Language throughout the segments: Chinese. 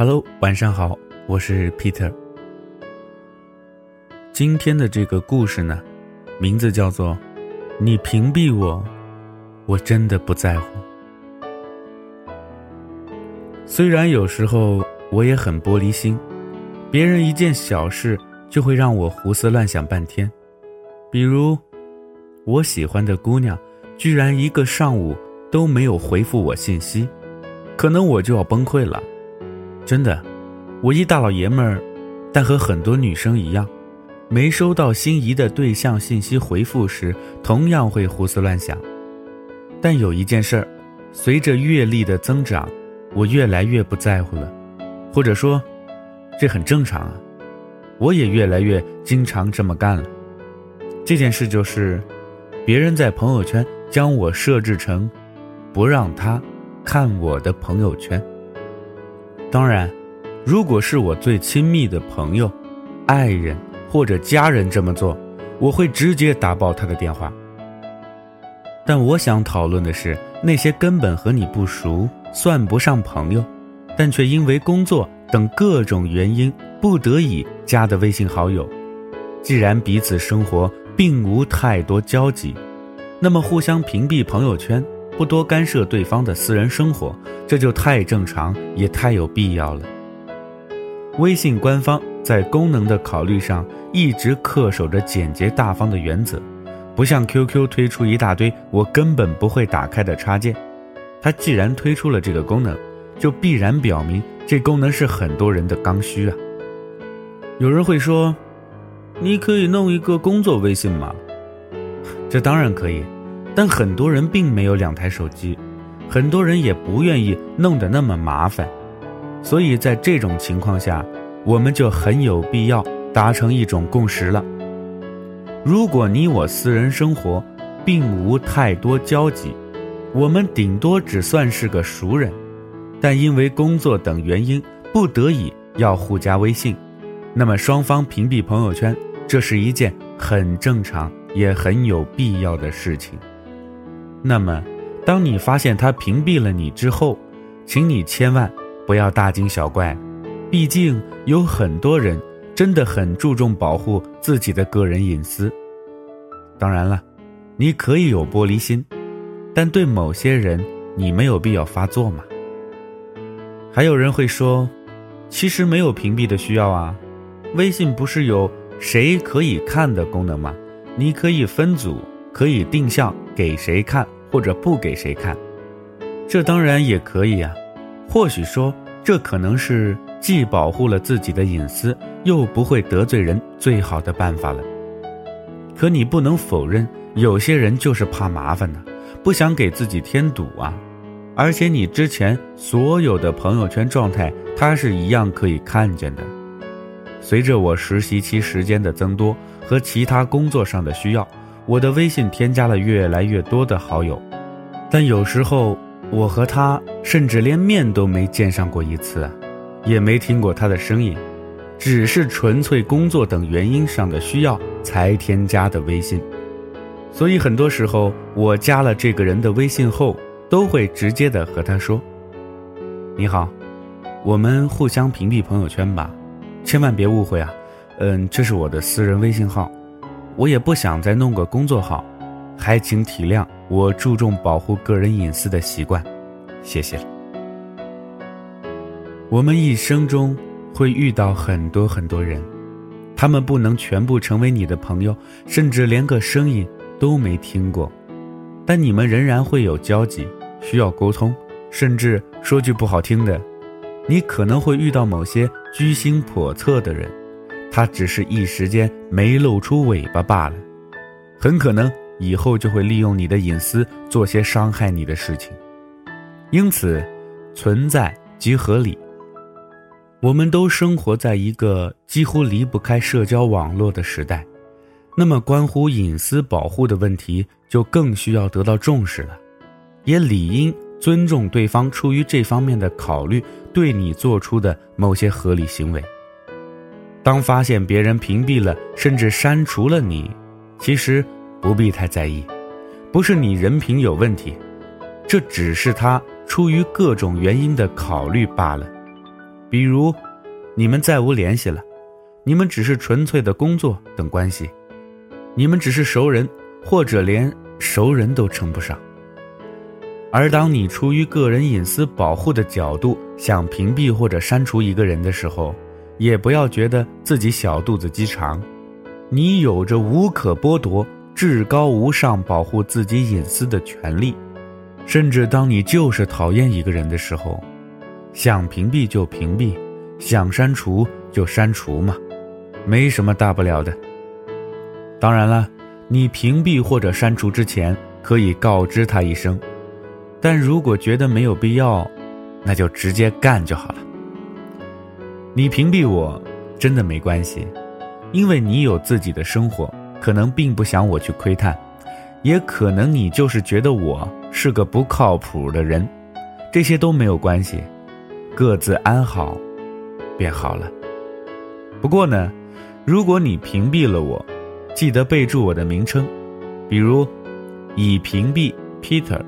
Hello，晚上好，我是 Peter。今天的这个故事呢，名字叫做“你屏蔽我，我真的不在乎”。虽然有时候我也很玻璃心，别人一件小事就会让我胡思乱想半天，比如我喜欢的姑娘居然一个上午都没有回复我信息，可能我就要崩溃了。真的，我一大老爷们儿，但和很多女生一样，没收到心仪的对象信息回复时，同样会胡思乱想。但有一件事儿，随着阅历的增长，我越来越不在乎了，或者说，这很正常啊。我也越来越经常这么干了。这件事就是，别人在朋友圈将我设置成，不让他看我的朋友圈。当然，如果是我最亲密的朋友、爱人或者家人这么做，我会直接打爆他的电话。但我想讨论的是那些根本和你不熟、算不上朋友，但却因为工作等各种原因不得已加的微信好友。既然彼此生活并无太多交集，那么互相屏蔽朋友圈。不多干涉对方的私人生活，这就太正常，也太有必要了。微信官方在功能的考虑上一直恪守着简洁大方的原则，不像 QQ 推出一大堆我根本不会打开的插件。它既然推出了这个功能，就必然表明这功能是很多人的刚需啊。有人会说：“你可以弄一个工作微信吗？”这当然可以。但很多人并没有两台手机，很多人也不愿意弄得那么麻烦，所以在这种情况下，我们就很有必要达成一种共识了。如果你我私人生活并无太多交集，我们顶多只算是个熟人，但因为工作等原因不得已要互加微信，那么双方屏蔽朋友圈，这是一件很正常也很有必要的事情。那么，当你发现他屏蔽了你之后，请你千万不要大惊小怪，毕竟有很多人真的很注重保护自己的个人隐私。当然了，你可以有玻璃心，但对某些人你没有必要发作嘛。还有人会说，其实没有屏蔽的需要啊，微信不是有谁可以看的功能吗？你可以分组。可以定向给谁看或者不给谁看，这当然也可以啊。或许说这可能是既保护了自己的隐私，又不会得罪人最好的办法了。可你不能否认，有些人就是怕麻烦呢，不想给自己添堵啊。而且你之前所有的朋友圈状态，他是一样可以看见的。随着我实习期时间的增多和其他工作上的需要。我的微信添加了越来越多的好友，但有时候我和他甚至连面都没见上过一次，也没听过他的声音，只是纯粹工作等原因上的需要才添加的微信。所以很多时候我加了这个人的微信后，都会直接的和他说：“你好，我们互相屏蔽朋友圈吧，千万别误会啊，嗯，这是我的私人微信号。”我也不想再弄个工作号，还请体谅我注重保护个人隐私的习惯，谢谢了。我们一生中会遇到很多很多人，他们不能全部成为你的朋友，甚至连个声音都没听过，但你们仍然会有交集，需要沟通，甚至说句不好听的，你可能会遇到某些居心叵测的人。他只是一时间没露出尾巴罢了，很可能以后就会利用你的隐私做些伤害你的事情。因此，存在即合理。我们都生活在一个几乎离不开社交网络的时代，那么关乎隐私保护的问题就更需要得到重视了，也理应尊重对方出于这方面的考虑对你做出的某些合理行为。当发现别人屏蔽了甚至删除了你，其实不必太在意，不是你人品有问题，这只是他出于各种原因的考虑罢了。比如，你们再无联系了，你们只是纯粹的工作等关系，你们只是熟人，或者连熟人都称不上。而当你出于个人隐私保护的角度想屏蔽或者删除一个人的时候，也不要觉得自己小肚子鸡肠，你有着无可剥夺、至高无上保护自己隐私的权利。甚至当你就是讨厌一个人的时候，想屏蔽就屏蔽，想删除就删除嘛，没什么大不了的。当然了，你屏蔽或者删除之前可以告知他一声。但如果觉得没有必要，那就直接干就好了。你屏蔽我，真的没关系，因为你有自己的生活，可能并不想我去窥探，也可能你就是觉得我是个不靠谱的人，这些都没有关系，各自安好，便好了。不过呢，如果你屏蔽了我，记得备注我的名称，比如已屏蔽 Peter。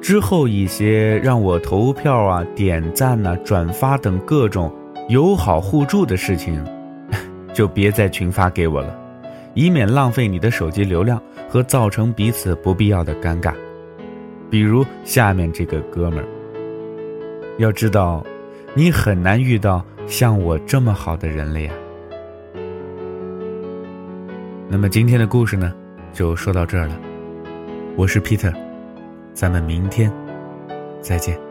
之后一些让我投票啊、点赞呐、转发等各种友好互助的事情，就别再群发给我了，以免浪费你的手机流量和造成彼此不必要的尴尬。比如下面这个哥们儿，要知道，你很难遇到像我这么好的人了呀。那么今天的故事呢，就说到这儿了。我是 Peter。咱们明天再见。